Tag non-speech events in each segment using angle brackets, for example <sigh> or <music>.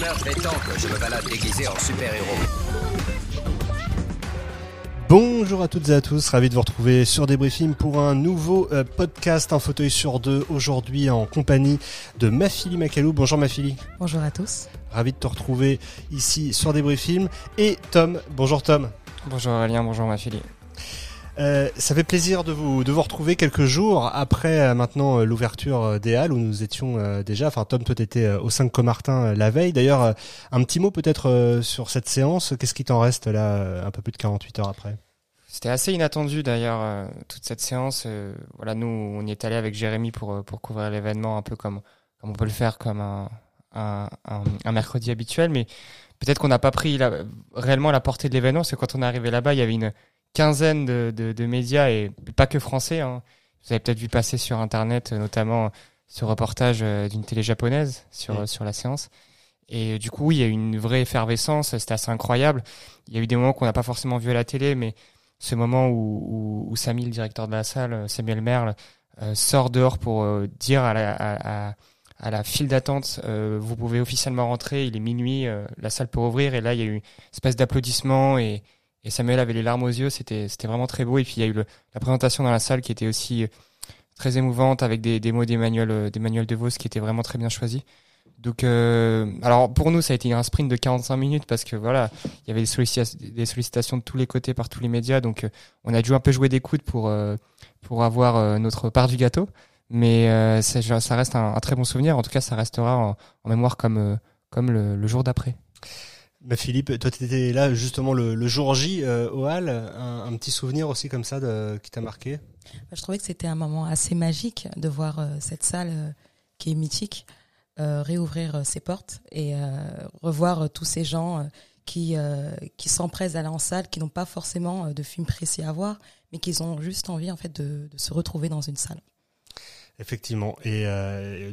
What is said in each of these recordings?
meurtre est tant que je me balade déguisé en super-héros. Bonjour à toutes et à tous, ravi de vous retrouver sur Débriefing pour un nouveau euh, podcast, un fauteuil sur deux, aujourd'hui en compagnie de Mafili Macalou. Bonjour Mafili. Bonjour à tous. Ravi de te retrouver ici sur Débriefing. Et Tom, bonjour Tom. Bonjour Aurélien, bonjour Mafili. Euh, ça fait plaisir de vous de vous retrouver quelques jours après euh, maintenant euh, l'ouverture euh, des halles où nous étions déjà. Enfin Tom, toi t'étais au 5 Comartin la veille. D'ailleurs, un petit mot peut-être sur cette séance. Qu'est-ce qui t'en reste là un peu plus de 48 heures après? C'était assez inattendu d'ailleurs toute cette séance. voilà, nous on y est allé avec Jérémy pour pour couvrir l'événement un peu comme comme on peut le faire comme un un, un, un mercredi habituel, mais peut-être qu'on n'a pas pris la, réellement la portée de l'événement. C'est quand on est arrivé là-bas, il y avait une quinzaine de, de, de, médias et pas que français. Hein. Vous avez peut-être vu passer sur Internet, notamment ce reportage euh, d'une télé japonaise sur, sur la séance. Et du coup, il y a eu une vraie effervescence, c'était assez incroyable. Il y a eu des moments qu'on n'a pas forcément vu à la télé, mais ce moment où, où, où Samy, le directeur de la salle, Samuel Merle, euh, sort dehors pour euh, dire à la, à, à la file d'attente, euh, vous pouvez officiellement rentrer, il est minuit, la salle peut ouvrir, et là, il y a eu une espèce d'applaudissement et et Samuel avait les larmes aux yeux, c'était c'était vraiment très beau. Et puis il y a eu le, la présentation dans la salle qui était aussi euh, très émouvante avec des, des mots d'Emmanuel euh, d'Emmanuel Devos qui étaient vraiment très bien choisis. Donc euh, alors pour nous ça a été un sprint de 45 minutes parce que voilà il y avait des, sollicitations, de tous les côtés par tous les médias donc euh, on a dû un peu jouer des coudes pour pour avoir notre part du gâteau mais ça, ça reste un, très bon souvenir en tout cas ça restera en, mémoire comme comme le jour d'après. Bah Philippe, toi tu étais là justement le, le jour J euh, au Hall, un, un, petit souvenir aussi comme ça de, qui t'a marqué? Bah, Je trouvais que c'était un moment assez magique de voir euh, cette salle euh, qui est mythique euh, réouvrir ses portes et revoir tous ces gens qui, qui s'empressent d'aller en salle, qui n'ont pas forcément de film précis à voir, mais qui ont juste envie en fait de, de se retrouver dans une salle. Effectivement, et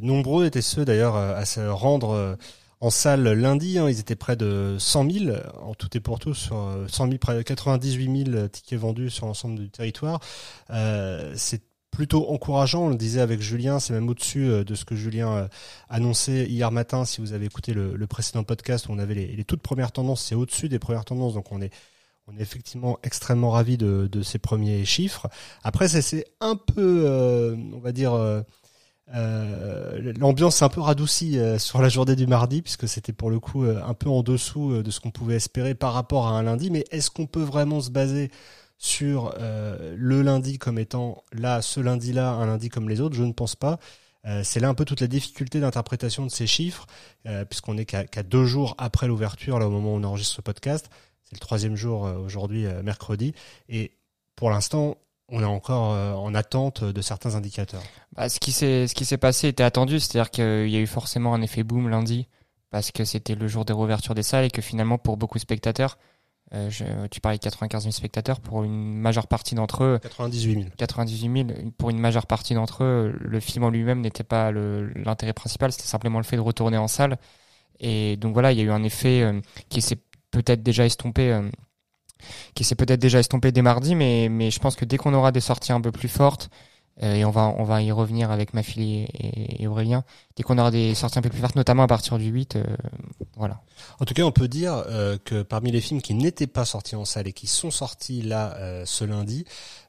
nombreux étaient ceux d'ailleurs à se rendre en salle lundi. Hein, ils étaient près de 100 000 en tout et pour tout sur 100 000, près de 98 000 tickets vendus sur l'ensemble du territoire. Euh, c'est plutôt encourageant. On le disait avec Julien, c'est même au-dessus euh, de ce que Julien euh, annonçait hier matin. Si vous avez écouté le, précédent podcast où on avait les, toutes premières tendances, c'est au-dessus des premières tendances. Donc on est effectivement extrêmement ravi de, ces premiers chiffres. Après, c'est un peu, on va dire, euh, L'ambiance s'est un peu radoucie euh, sur la journée du mardi, puisque c'était pour le coup euh, un peu en dessous de ce qu'on pouvait espérer par rapport à un lundi. Mais est-ce qu'on peut vraiment se baser sur le lundi comme étant là, ce lundi-là, un lundi comme les autres? Je ne pense pas. c'est là un peu toute la difficulté d'interprétation de ces chiffres, puisqu'on est qu'à qu deux jours après l'ouverture, là au moment où on enregistre ce podcast. C'est le troisième jour aujourd'hui, mercredi. Et pour l'instant, on est encore euh, en attente de certains indicateurs. Bah, ce qui s'est ce qui s'est passé était attendu, c'est-à-dire qu'il y a eu forcément un effet boom lundi parce que c'était le jour des réouvertures des salles et que finalement pour beaucoup de spectateurs, euh, je, tu parlais de 95 000 spectateurs pour une majeure partie d'entre eux. 98 000. 98 000 pour une majeure partie d'entre eux, le film en lui-même n'était pas l'intérêt principal, c'était simplement le fait de retourner en salle. Et donc voilà, il y a eu un effet euh, qui s'est peut-être déjà estompé. Euh, qui s'est peut-être déjà estompé dès mardi, mais, mais je pense que dès qu'on aura des sorties un peu plus fortes, euh, et on va, on va y revenir avec ma fille et, Aurélien, dès qu'on aura des sorties un peu plus fortes, notamment à partir du 8, euh, voilà. En tout cas, on peut dire euh, que parmi les films qui n'étaient pas sortis en salle et qui sont sortis là ce lundi,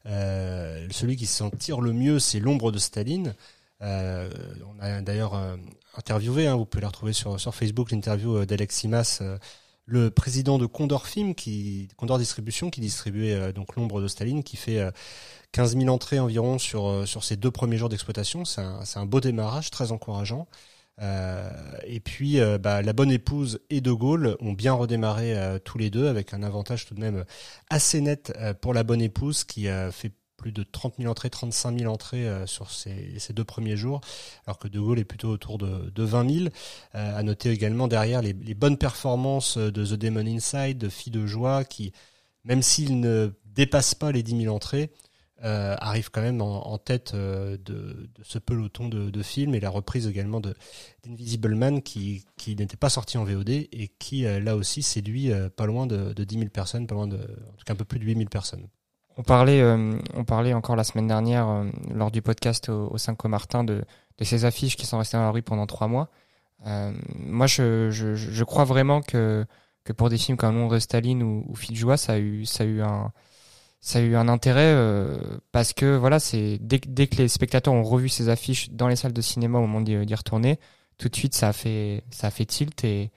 celui qui s'en tire le mieux, c'est L'ombre de Staline. on a d'ailleurs interviewé, hein, vous pouvez la retrouver sur, sur Facebook, l'interview d'Aleximas le président de Condor Film, qui Condor Distribution, qui distribuait euh, donc l'ombre de Staline, qui fait euh, 15 000 entrées environ sur euh, sur ces deux premiers jours d'exploitation. C'est un, un beau démarrage, très encourageant. Euh, et puis, euh, bah, la bonne épouse et De Gaulle ont bien redémarré tous les deux, avec un avantage tout de même assez net pour la bonne épouse, qui fait plus de 30 000 entrées, 35 000 entrées euh, sur ces, deux premiers jours, alors que De Gaulle est plutôt autour de, de 20 000. Euh, à noter également derrière les, bonnes performances de The Demon Inside, de Filles de Joie, qui, même s'ils ne dépassent pas les 10 000 entrées, euh, arrive quand même en, tête euh, de, ce peloton de, de, films et la reprise également d'Invisible Man qui, n'était pas sorti en VOD et qui là aussi séduit pas loin de, de 10 000 personnes, pas loin de, en tout cas un peu plus de 8 000 personnes. On parlait, euh, on parlait encore la semaine dernière euh, lors du podcast au, au 5 Martin de, ces affiches qui sont restées dans la rue pendant trois mois. Euh, moi, je, crois vraiment que, pour des films comme Londres Staline ou, ou ça a eu, ça a eu un, intérêt parce que voilà, dès, que les spectateurs ont revu ces affiches dans les salles de cinéma au moment d'y retourner, tout de suite ça a fait, tilt et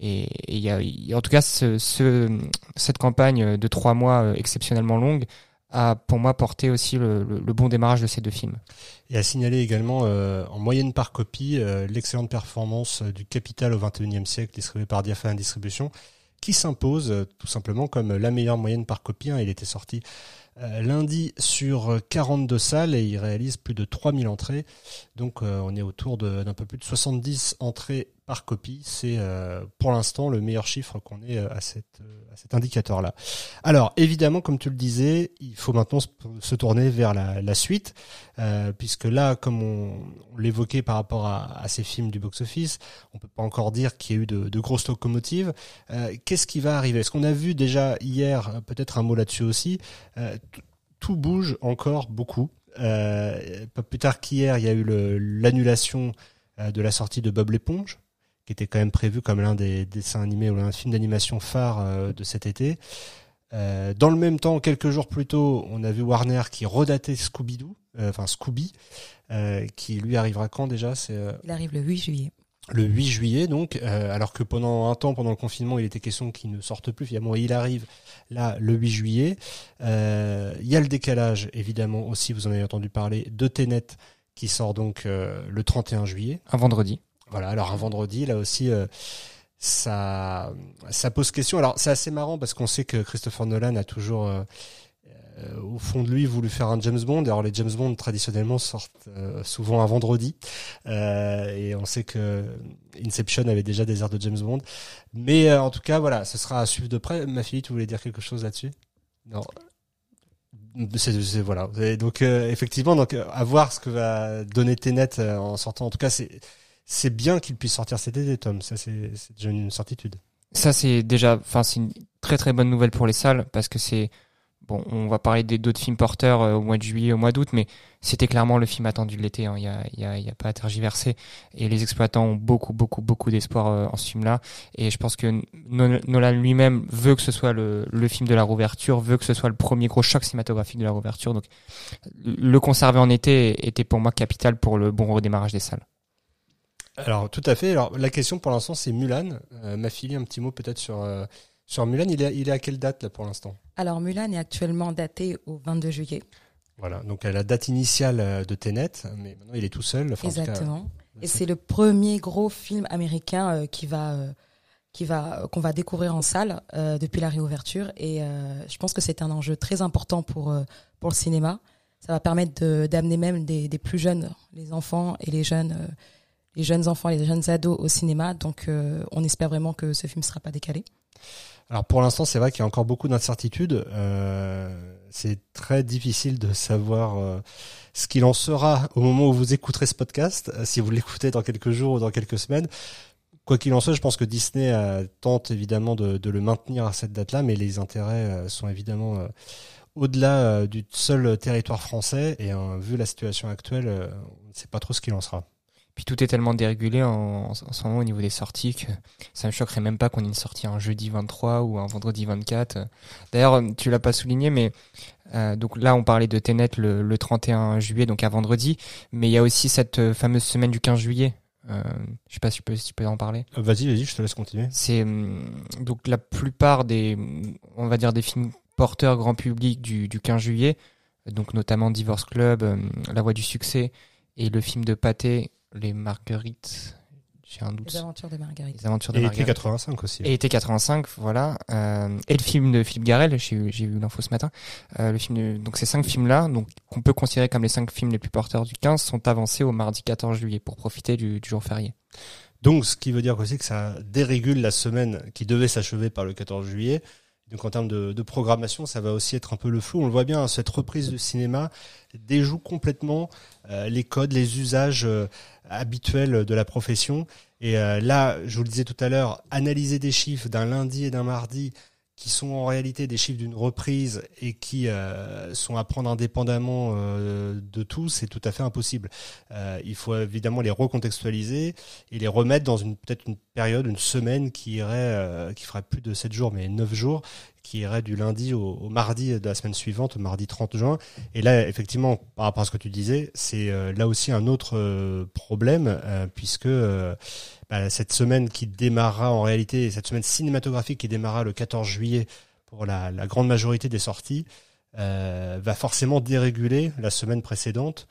y a, y en tout cas ce, ce, cette campagne de trois mois exceptionnellement longue a pour moi porté aussi le, le, le bon démarrage de ces deux films. Et à signaler également euh, en moyenne par copie euh, l'excellente performance euh, du Capital au XXIe siècle distribué par Diaphane Distribution qui s'impose euh, tout simplement comme la meilleure moyenne par copie. hein. Il était sorti euh, lundi sur euh, 42 salles et il réalise plus de 3000 entrées. Donc euh, on est autour d'un peu plus de 70 entrées par copie. C'est euh, pour l'instant le meilleur chiffre qu'on ait euh, euh, à cet indicateur-là. Alors évidemment, comme tu le disais, il faut maintenant se, tourner vers la, suite, puisque là, comme on, l'évoquait par rapport à, ces films du box-office, on peut pas encore dire qu'il y a eu de, grosses locomotives. Qu'est-ce qui va arriver? Est-ce qu'on a vu déjà hier, peut-être un mot là-dessus aussi, tout bouge encore beaucoup. Pas plus tard qu'hier, il y a eu l'annulation de la sortie de Bob l'éponge, qui était quand même prévu comme l'un des dessins animés ou l'un des films d'animation phare euh, de cet été. Euh, dans le même temps, quelques jours plus tôt, on a vu Warner qui redatait Scooby-Doo, euh, enfin Scooby, euh, qui lui arrivera quand déjà? C'est euh, Il arrive le 8 juillet. le 8 juillet, donc, euh, alors que pendant un temps, pendant le confinement, il était question qu'il ne sorte plus. Finalement, il arrive là le 8 juillet. Euh, Il y a le décalage, évidemment aussi, vous en avez entendu parler, de Tenet qui sort donc euh, le 31 juillet. Un vendredi. Voilà, alors un vendredi, là aussi, euh, ça, ça pose question. Alors c'est assez marrant parce qu'on sait que Christopher Nolan a toujours, euh, euh, au fond de lui, voulu faire un James Bond. Alors les James Bond traditionnellement sortent euh, souvent un vendredi, Euh, et on sait que Inception avait déjà des airs de James Bond. Mais en tout cas, voilà, ce sera à suivre de près. Ma fille, tu voulais dire quelque chose là-dessus? Non. C'est, voilà. Donc euh, effectivement, donc à voir ce que va donner Tenet en sortant. En tout cas, c'est c'est bien qu'il puisse sortir cet été, Tom. Ça, c'est déjà une certitude. Ça, c'est déjà, enfin, c'est une très très bonne nouvelle pour les salles parce que c'est, bon, on va parler des d'autres films porteurs euh, au mois de juillet, au mois d'août, mais c'était clairement le film attendu de l'été. hein. Il y a, y a, pas à tergiverser. Et les exploitants ont beaucoup, beaucoup, beaucoup d'espoir euh, en ce film-là. Et je pense que No- Nolan lui-même veut que ce soit le, le film de la rouverture, veut que ce soit le premier gros choc cinématographique de la rouverture. Donc, le conserver en été était pour moi capital pour le bon redémarrage des salles. Alors tout à fait. Alors la question pour l'instant, c'est Mulan. Euh, ma fille, un petit mot peut-être sur euh, sur Mulan. Il est il est à quelle date là pour l'instant? Alors Mulan est actuellement daté au 22 juillet. Voilà. Donc à la date initiale euh, de Tenet, mais maintenant il est tout seul. Enfin, cas, Exactement. Et c'est le premier gros film américain euh, qui va qui va qu'on va découvrir en salle euh, depuis la réouverture et euh, je pense que c'est un enjeu très important pour euh, pour le cinéma. Ça va permettre de- d'amener même des, des plus jeunes, les enfants et les jeunes les jeunes enfants, les jeunes ados au cinéma. Donc euh, on espère vraiment que ce film sera pas décalé. Alors pour l'instant, c'est vrai qu'il y a encore beaucoup d'incertitudes. Euh, c'est très difficile de savoir euh, ce qu'il en sera au moment où vous écouterez ce podcast. Si vous l'écoutez dans quelques jours ou dans quelques semaines, quoi qu'il en soit, je pense que Disney tente évidemment de, le maintenir à cette date-là, mais les intérêts sont évidemment au-delà du seul territoire français. Et euh, vu la situation actuelle, on ne sait pas trop ce qu'il en sera. Puis tout est tellement dérégulé en, ce moment au niveau des sorties que ça me choquerait même pas qu'on ait une sortie un jeudi 23 ou un vendredi 24. D'ailleurs, tu l'as pas souligné, mais euh, donc là on parlait de Tenet le, le 31 juillet, donc à vendredi, mais il y a aussi cette euh, fameuse semaine du 15 juillet. Euh, je sais pas si tu peux, si tu peux en parler. Euh, Vas-y, vas-y, je te laisse continuer. C'est hum, donc la plupart des, on va dire des films porteurs grand public du, du 15 juillet, donc notamment Divorce Club, hum, La Voix du succès et le film de Pathé, Les Marguerites. J'ai un doute. Les aventures de Marguerite. Les aventures de Et été Marguerite. 85 aussi. Et été 85, voilà. Euh, et le film de Philippe Garel, j'ai eu, j'ai eu l'info ce matin. Euh, le film de- donc ces cinq films-là, donc qu'on peut considérer comme les cinq films les plus porteurs du 15, sont avancés au mardi 14 juillet pour profiter du, du jour férié. Donc, ce qui veut dire aussi que ça dérégule la semaine qui devait s'achever par le 14 juillet. Donc, en termes de, de programmation, ça va aussi être un peu le flou. On le voit bien, hein, cette reprise du cinéma déjoue complètement euh, les codes, les usages euh, habituels de la profession. Et euh, là, je vous le disais tout à l'heure, analyser des chiffres d'un lundi et d'un mardi qui sont en réalité des chiffres d'une reprise et qui euh, sont à prendre indépendamment euh, de tout, c'est tout à fait impossible. Euh, il faut évidemment les recontextualiser et les remettre dans une peut-être une période, une semaine qui irait, qui ferait plus de 7 jours, mais 9 jours, qui irait du lundi au, au, mardi de la semaine suivante, au mardi 30 juin. Et là, effectivement, par rapport à ce que tu disais, c'est là aussi un autre problème, puisque bah, cette semaine qui démarrera en réalité, cette semaine cinématographique qui démarrera le 14 juillet pour la, la grande majorité des sorties, euh, va forcément déréguler la semaine précédente,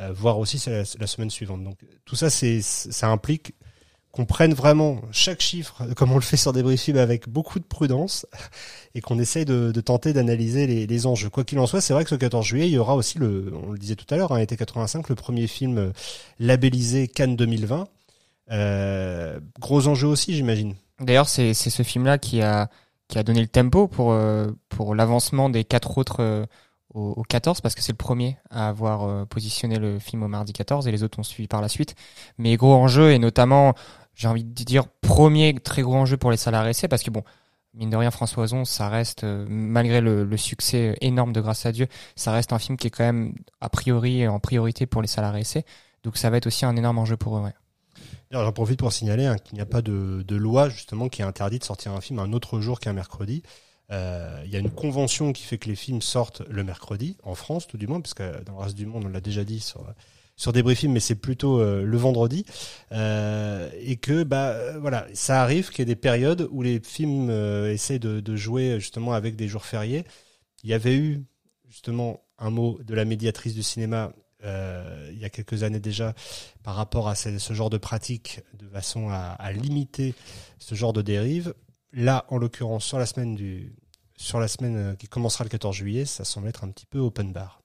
euh, voire aussi la, semaine suivante. Donc tout ça, c'est ça implique qu'on prenne vraiment chaque chiffre, comme on le fait sur des briefings, avec beaucoup de prudence, et qu'on essaye de, de tenter d'analyser les, les, enjeux. Quoi qu'il en soit, c'est vrai que ce 14 juillet, il y aura aussi le, on le disait tout à l'heure, hein, été 85, le premier film labellisé Cannes 2020, euh, gros enjeu aussi, j'imagine. D'ailleurs, c'est ce film-là qui a qui a donné le tempo pour euh, pour l'avancement des quatre autres euh, au, au, 14 parce que c'est le premier à avoir euh, positionné le film au mardi 14 et les autres ont suivi par la suite. Mais gros enjeu et notamment, j'ai envie de dire premier très gros enjeu pour les salariés, c'est parce que bon, mine de rien, François Ozon, ça reste, malgré le, le, succès énorme de Grâce à Dieu, ça reste un film qui est quand même a priori en priorité pour les salariés. Donc ça va être aussi un énorme enjeu pour eux. Ouais. J'en profite pour signaler hein, qu'il n'y a pas de, loi justement qui interdit de sortir un film un autre jour qu'un mercredi. Euh, il y a une convention qui fait que les films sortent le mercredi, en France tout du moins, parce que dans le reste du monde, on l'a déjà dit sur, sur des briefings, mais c'est plutôt euh, le vendredi. Euh, et que bah voilà, ça arrive qu'il y ait des périodes où les films essaient de, de, jouer justement avec des jours fériés. Il y avait eu justement un mot de la médiatrice du cinéma euh, il y a quelques années déjà par rapport à ce, ce genre de pratique de façon à, à, limiter ce genre de dérive. Là, en l'occurrence, sur la semaine du sur la semaine euh, qui commencera le 14 juillet, ça semble être un petit peu open bar.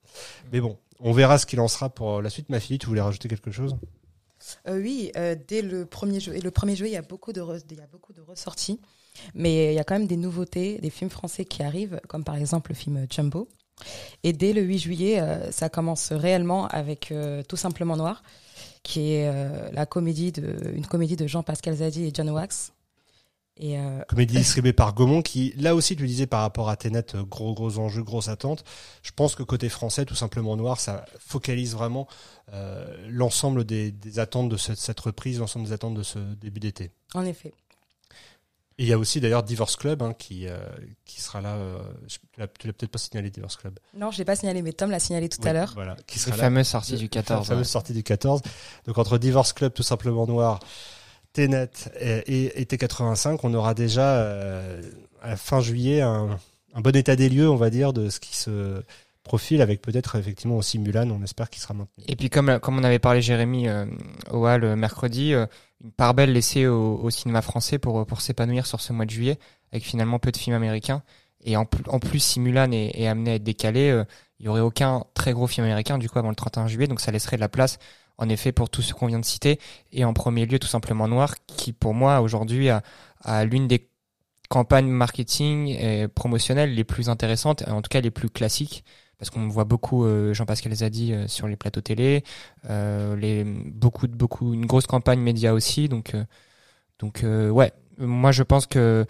Mais bon, on verra ce qu'il en sera pour la suite. Ma fille, tu voulais rajouter quelque chose? Euh, Oui, euh, dès le premier jeu, et le premier jeu, il y a beaucoup de il y a beaucoup de ressorties, mais il y a quand même des nouveautés, des films français qui arrivent, comme par exemple le film Jumbo, et dès le 8 juillet, euh, ça commence réellement avec euh, Tout simplement Noir, qui est euh, la comédie de, une comédie de Jean-Pascal Zadi et John Wax. Et comédie distribuée par Gaumont, qui là aussi tu disais par rapport à Tenet, gros gros enjeux, grosse attente. Je pense que côté français, tout simplement noir, ça focalise vraiment l'ensemble des, des, attentes de cette, cette reprise, l'ensemble des attentes de ce début d'été. En effet. Et il y a aussi d'ailleurs Divorce Club hein, qui, euh, qui sera là. Euh, tu l'as peut-être pas signalé, Divorce Club. Non, je l'ai pas signalé, mais Tom l'a signalé tout oui, à l'heure. Voilà, qui sera la fameuse sortie du 14. La fameuse ouais. sortie du 14. Donc entre Divorce Club, tout simplement noir, Tenet et, et T85, on aura déjà euh, à la fin juillet un, un bon état des lieux, on va dire, de ce qui se profil avec peut-être effectivement aussi Mulan, on espère qu'il sera maintenu. Et puis comme comme on avait parlé Jérémy euh, au Hall euh, mercredi, euh, une part belle laissée au, cinéma français pour s'épanouir sur ce mois de juillet avec finalement peu de films américains. Et en, plus si Mulan est, amené à être décalé, euh, il y aurait aucun très gros film américain du coup avant le 31 juillet, donc ça laisserait de la place en effet pour tout ce qu'on vient de citer. Et en premier lieu tout simplement Noir qui pour moi aujourd'hui a l'une des campagnes marketing et promotionnelles les plus intéressantes, en tout cas les plus classiques parce qu'on voit beaucoup euh, Jean-Pascal Zadi euh, sur les plateaux télé, euh, les beaucoup une grosse campagne média aussi, donc donc ouais, moi je pense que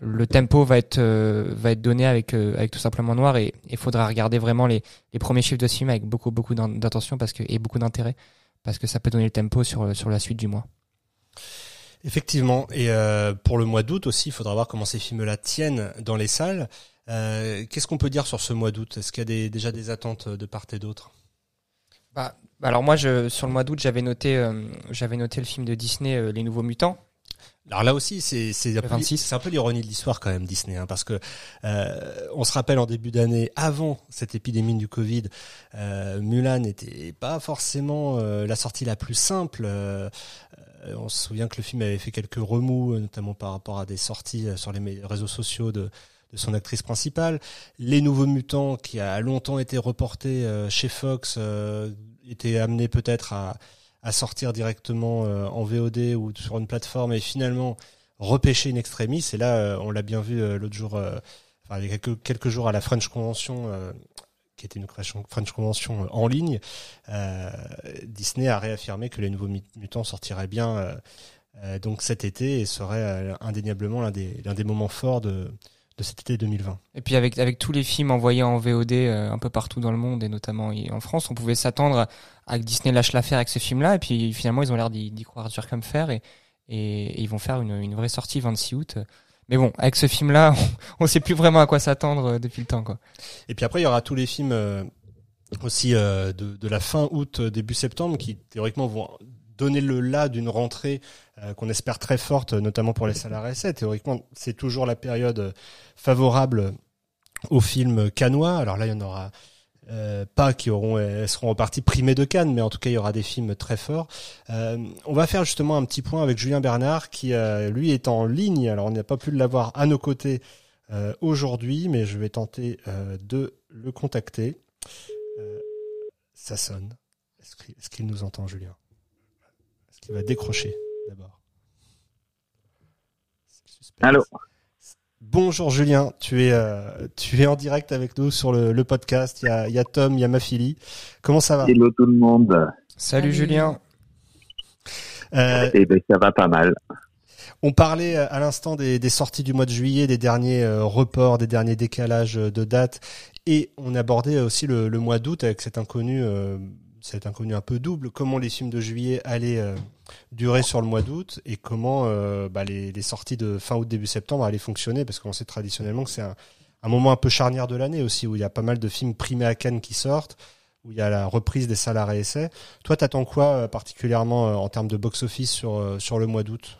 le tempo va être va être donné avec avec tout simplement noir et il faudra regarder vraiment les les premiers chiffres de ce film avec beaucoup beaucoup d'attention parce que et beaucoup d'intérêt parce que ça peut donner le tempo sur sur la suite du mois. Effectivement, et pour le mois d'août aussi, il faudra voir comment ces films-là tiennent dans les salles. Euh, Qu'est-ce qu'on peut dire sur ce mois d'août? Est-ce qu'il y a des, déjà des attentes de part et d'autre? Bah, alors moi, je, sur le mois d'août, j'avais noté, euh, j'avais noté le film de Disney, euh, Les Nouveaux Mutants. Alors là aussi, c'est c'est un, un, peu l'ironie de l'histoire quand même Disney, hein, parce que euh, on se rappelle en début d'année, avant cette épidémie du Covid, euh, Mulan n'était pas forcément euh, la sortie la plus simple. Euh, on se souvient que le film avait fait quelques remous, notamment par rapport à des sorties sur les réseaux sociaux de son actrice principale. Les Nouveaux Mutants, qui a longtemps été reporté euh, chez Fox, euh, était amené peut-être à, sortir directement euh, en VOD ou sur une plateforme et finalement repêcher une extremis. Et là, on l'a bien vu l'autre jour, enfin, il y a quelques, quelques jours à la French Convention qui était une French Convention en ligne, Disney a réaffirmé que les nouveaux mutants sortiraient bien donc cet été et serait indéniablement l'un des, l'un des moments forts de, de cet été 2020. Et puis avec avec tous les films envoyés en VOD euh, un peu partout dans le monde et notamment en France, on pouvait s'attendre à que Disney lâche l'affaire avec ces films-là. Et puis finalement, ils ont l'air d'y croire dur comme fer et, et, ils vont faire une, une vraie sortie 26 août. Mais bon, avec ce film-là, <laughs> on, ne sait plus vraiment à quoi s'attendre euh, depuis le temps, quoi. Et puis après, il y aura tous les films euh, aussi de, de, la fin août, début septembre, qui théoriquement vont donner le là d'une rentrée euh, qu'on espère très forte, notamment pour les salariés. Théoriquement, c'est toujours la période favorable aux films canois. Alors là, il y en aura euh, pas qui auront seront repartis primés de Cannes, mais en tout cas il y aura des films très forts. Euh, on va faire justement un petit point avec Julien Bernard qui lui est en ligne. Alors on n'a pas pu l'avoir à nos côtés aujourd'hui, mais je vais tenter de le contacter. ça sonne. Est-ce qu'il nous entend, Julien? Il va décrocher d'abord. Allô. Bonjour Julien, tu es euh, tu es en direct avec nous sur le, podcast. Il y a, il y a Tom, il y a Mafili. Comment ça va? Hello tout le monde. Salut, Julien. Euh, eh ben, ça va pas mal. On parlait euh, à l'instant des, des, sorties du mois de juillet, des derniers euh, reports, des derniers décalages de dates, et on abordait aussi le, le mois d'août avec cet inconnu cet inconnu un peu double, comment les films de juillet allaient euh, durer sur le mois d'août et comment euh, bah, les, sorties de fin août, début septembre allaient fonctionner, parce qu'on sait traditionnellement que c'est un, moment un peu charnière de l'année aussi, où il y a pas mal de films primés à Cannes qui sortent, où il y a la reprise des salariés essais. Toi, t'attends quoi euh, particulièrement en termes de box-office sur, sur le mois d'août?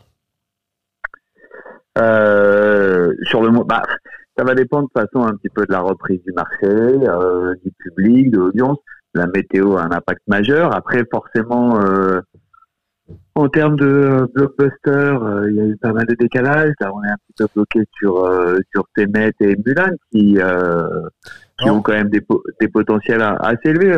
Sur le mois... Bah, ça va dépendre de façon un petit peu de la reprise du marché, du public, de l'audience la météo a un impact majeur. Après, forcément, euh, en termes de euh, blockbuster, euh, il y a eu pas mal de décalage. Là, on est un petit peu bloqué sur sur Temet et Mulan qui qui ont quand même des, des potentiels assez élevés.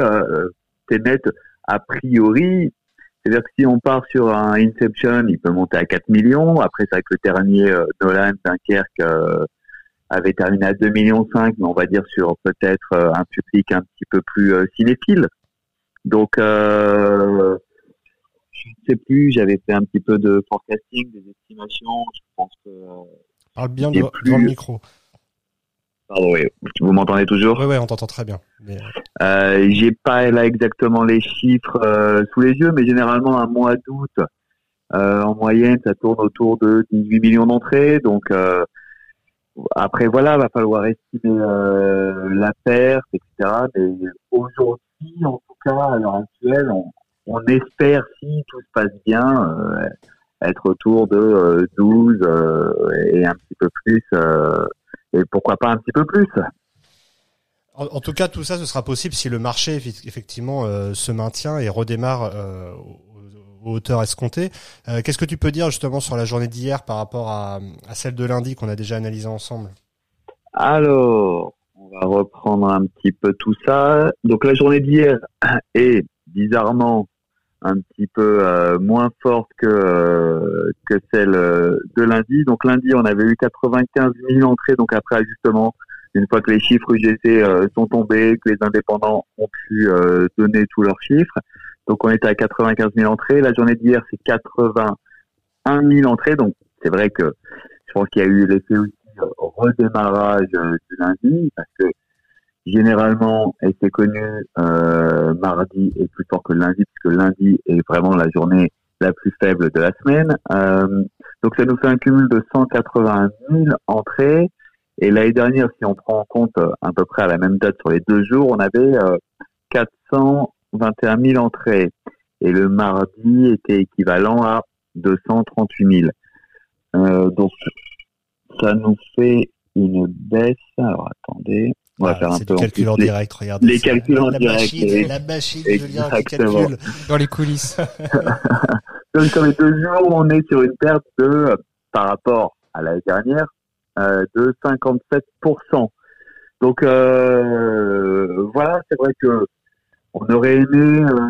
Temet, a priori, c'est-à-dire que si on part sur un Inception, il peut monter à 4 millions. Après, c'est avec le dernier Nolan, Dunkerque avait terminé à 2,5 millions, mais on va dire sur peut-être euh, un public un petit peu plus euh, cinéphile. Donc, euh, je ne sais plus, j'avais fait un petit peu de forecasting, des estimations. Je pense que. Parle bien dans le micro. Pardon, oui. Vous m'entendez toujours? Oui, oui, on t'entend très bien. Mais... Euh, J'ai pas là exactement les chiffres sous les yeux, mais généralement un mois d'août, en moyenne, ça tourne autour de 18 millions d'entrées. Donc, après, voilà, va falloir estimer euh, la perte, etc. Mais aujourd'hui, en tout cas, à l'heure actuelle, on, espère, si tout se passe bien, euh, être autour de 12 euh, et un petit peu plus, et pourquoi pas un petit peu plus. En, tout cas, tout ça, ce sera possible si le marché effectivement se maintient et redémarre aux hauteurs escomptées. Euh, qu'est-ce que tu peux dire justement sur la journée d'hier par rapport à, celle de lundi qu'on a déjà analysée ensemble? Alors, on va reprendre un petit peu tout ça. Donc la journée d'hier <clears throat> est bizarrement un petit peu euh, moins forte que euh, celle de lundi. Donc lundi, on avait eu 95 000 entrées, donc après ajustement, une fois que les chiffres UGC sont tombés, que les indépendants ont pu donner tous leurs chiffres. Donc on était à 95 000 entrées. La journée d'hier, c'est 81 000 entrées. Donc c'est vrai que je pense qu'il y a eu l'effet aussi euh, redémarrage euh, du lundi, parce que généralement, et c'est connu, euh, mardi est plus fort que lundi, puisque lundi est vraiment la journée la plus faible de la semaine. Euh, donc ça nous fait un cumul de 180 000 entrées. Et l'année dernière, si on prend en compte à peu près à la même date sur les deux jours, on avait 400 21 000 entrées et le mardi était équivalent à 238 000. Euh, donc ça nous fait une baisse. Alors attendez, on va faire un peu calcul en direct. Regardez les calculs en direct. la machine, Exactement. Julien, dans les coulisses. <laughs> donc sur les deux jours, on est sur une perte de, par rapport à l'année dernière, euh, de 57 Donc euh, voilà, c'est vrai que on aurait aimé euh,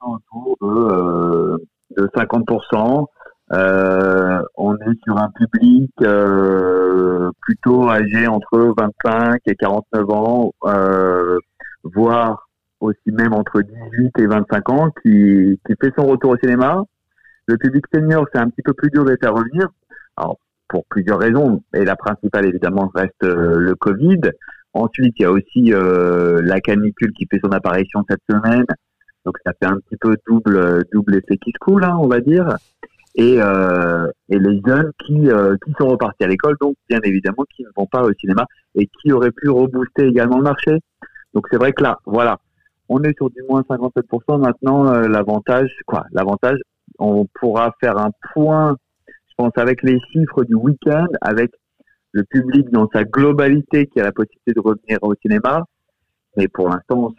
autour de, euh, de 50%. Euh, on est sur un public euh, plutôt âgé entre 25 et 49 ans, euh, voire aussi même entre 18 et 25 ans, qui, qui fait son retour au cinéma. Le public senior, c'est un petit peu plus dur d'être à revenir. Alors, pour plusieurs raisons. Et la principale, évidemment, reste le Covid. Ensuite, il y a aussi la canicule qui fait son apparition cette semaine. Donc ça fait un petit peu double double effet qui se coule, hein, on va dire. Et, euh, et les jeunes qui euh, qui sont repartis à l'école, donc bien évidemment qui ne vont pas au cinéma et qui auraient pu rebooster également le marché. Donc c'est vrai que là, voilà, on est sur du moins 57%. Maintenant, euh, l'avantage, quoi, l'avantage, on pourra faire un point, je pense, avec les chiffres du week-end, avec le public dans sa globalité qui a la possibilité de revenir au cinéma. Mais pour l'instant,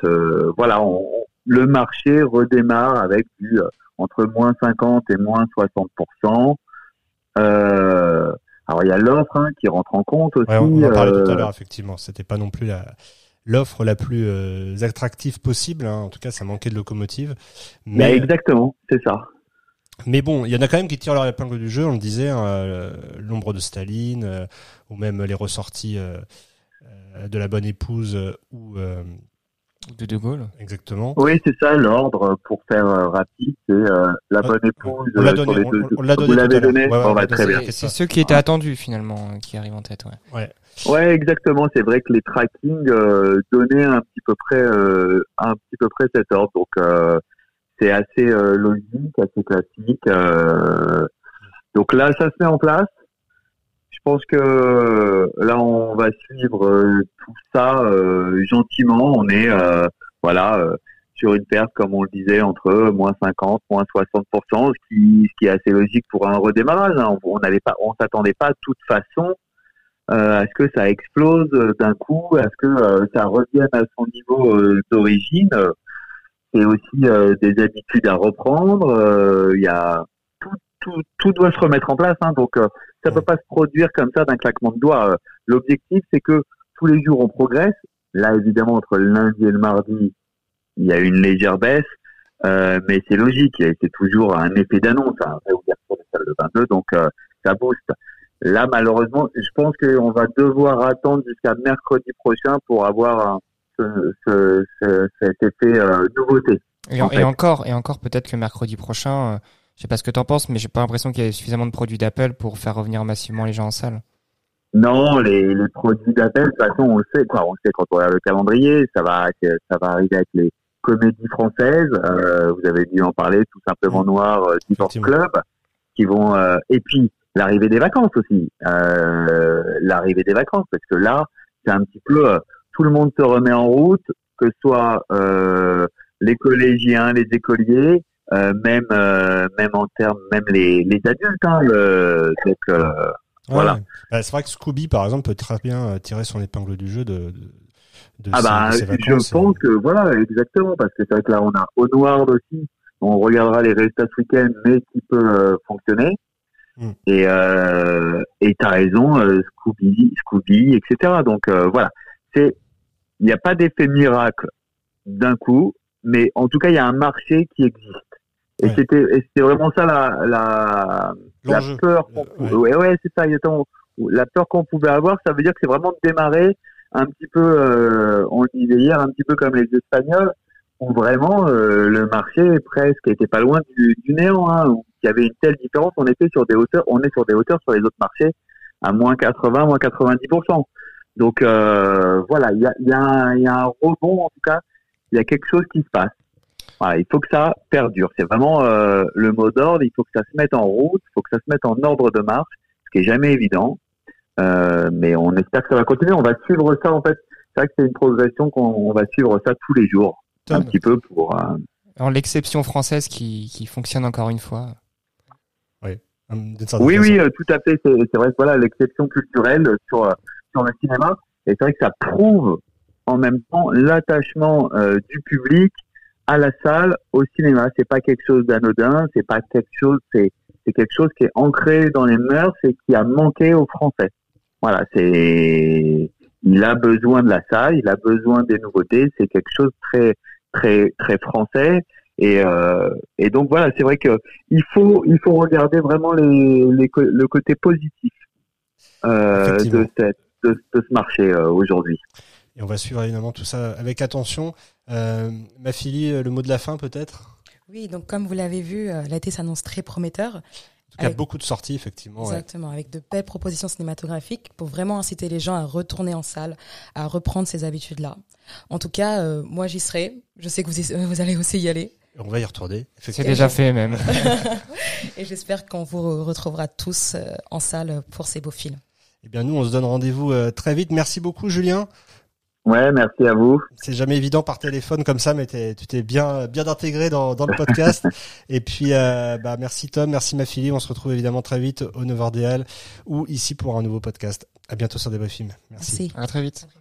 voilà, on, le marché redémarre avec du euh, entre moins 50 et moins 60% euh, alors il y a l'offre hein, qui rentre en compte aussi. on en parlait tout à euh, l'heure effectivement. C'était pas non plus la l'offre la plus euh, attractive possible. Hein. En tout cas, ça manquait de locomotive. Mais bah, exactement, c'est ça. Mais bon, il y en a quand même qui tirent leur épingle du jeu. On le disait, hein, l'ombre de Staline, ou même les ressorties de la bonne épouse ou de De Gaulle. Exactement. Oui, c'est ça l'ordre pour faire euh, rapide, c'est euh, la bonne épouse. On l'a donné. On, l'a donné. Vous l'avez donné. Ouais, ouais, très bien. C'est ceux qui étaient attendus finalement euh, qui arrivent en tête. Ouais. Ouais. Ouais, exactement. C'est vrai que les trackings euh, donnaient un petit peu près, euh, un petit peu près cet ordre. Donc euh, c'est assez logique, assez classique. donc là, ça se met en place. Je pense que là, on va suivre euh, tout ça euh, gentiment. On est euh, voilà sur une perte, comme on le disait, entre moins 50, moins 60 ce qui, ce qui est assez logique pour un redémarrage. Hein. On n'avait pas, on s'attendait pas de toute façon à ce que ça explose d'un coup, à ce que ça revienne à son niveau d'origine. C'est aussi des habitudes à reprendre. Il y a tout, tout, tout doit se remettre en place. Hein. donc ça peut pas se produire comme ça d'un claquement de doigts. Euh, l'objectif, c'est que tous les jours, on progresse. Là, évidemment, entre le lundi et le mardi, il y a une légère baisse, euh, mais c'est logique. C'est toujours un effet d'annonce, un hein, réouverture des salles de 22, donc euh, ça booste. Là, malheureusement, je pense qu'on va devoir attendre jusqu'à mercredi prochain pour avoir ce, ce, ce, cet effet nouveauté. Et, et encore, et encore peut-être que mercredi prochain, je sais pas ce que tu en penses, mais j'ai pas l'impression qu'il y ait suffisamment de produits d'Apple pour faire revenir massivement les gens en salle. Non, les, les produits d'Apple, de toute façon, on le sait, quoi. On le sait quand on regarde le calendrier, ça va, ça va arriver avec les comédies françaises. Euh, vous avez dû en parler, tout simplement mmh. Noir, euh, Club, qui vont. Euh, et puis l'arrivée des vacances aussi, euh, l'arrivée des vacances, parce que là, c'est un petit peu, euh, tout le monde se remet en route, que ce soit les collégiens, les écoliers, euh, même euh, même en termes même les, les adultes hein, le, donc euh, voilà. bah, c'est vrai que Scooby par exemple peut très bien tirer son épingle du jeu de, de, ah bah je pense que voilà exactement parce que c'est vrai que là on a Onward aussi. On regardera les résultats ce week-end mais qui peut fonctionner. Hmm. et euh, et t'as raison Scooby Scooby etc donc voilà. C'est il n'y a pas d'effet miracle d'un coup mais en tout cas il y a un marché qui existe. Et c'était c'était vraiment ça la la, la peur qu'on ouais. ouais, c'est ça exactement. La peur qu'on pouvait avoir ça veut dire que c'est vraiment de démarrer un petit peu euh, on le disait hier un petit peu comme les espagnols où vraiment euh, le marché presque était pas loin du, du néant hein, où il y avait une telle différence. On était sur des hauteurs on est sur des hauteurs sur les autres marchés à moins 80 moins 90 donc euh, voilà il y a il y a un, il y a un rebond en tout cas il y a quelque chose qui se passe voilà, il faut que ça perdure. C'est vraiment euh, le mot d'ordre. Il faut que ça se mette en route, il faut que ça se mette en ordre de marche, ce qui est jamais évident. Euh, mais on espère que ça va continuer. On va suivre ça en fait. C'est vrai que c'est une progression qu'on va suivre ça tous les jours, un petit peu pour. Euh... Alors l'exception française qui, qui fonctionne encore une fois. Oui, oui, oui, euh, tout à fait. C'est vrai que voilà l'exception culturelle sur sur le cinéma. Et c'est vrai que ça prouve en même temps l'attachement euh, du public à la salle, au cinéma. C'est pas quelque chose d'anodin, c'est pas quelque chose, c'est c'est quelque chose qui est ancré dans les mœurs et qui a manqué aux Français. Voilà, c'est il a besoin de la salle, il a besoin des nouveautés. C'est quelque chose de très très très français. Et, euh, et donc voilà, c'est vrai que il faut il faut regarder vraiment les, les le côté positif euh, de, cette, de, de, ce marché euh, aujourd'hui. Et on va suivre évidemment tout ça avec attention. Euh, ma fille, le mot de la fin peut-être? Oui, donc comme vous l'avez vu, euh, l'été s'annonce très prometteur. tout cas, Avec- beaucoup de sorties, effectivement. ouais. Exactement, avec de belles propositions cinématographiques pour vraiment inciter les gens à retourner en salle, à reprendre ces habitudes-là. En tout cas, euh, moi j'y serai. Je sais que vous, y- vous allez aussi y aller. On va y retourner. C'est déjà fait même. <laughs> Et j'espère qu'on vous retrouvera tous euh, en salle pour ces beaux films. Eh bien, nous, on se donne rendez-vous euh, très vite. Merci beaucoup, Julien. Ouais, merci à vous. C'est jamais évident par téléphone comme ça, mais tu t'es bien, bien intégré dans, dans le podcast. <laughs> Et puis, euh, bah, merci Tom, merci ma fille. On se retrouve évidemment très vite au 9h ou ici pour un nouveau podcast. À bientôt sur des beaux films. Merci. Merci. À très vite. À très vite.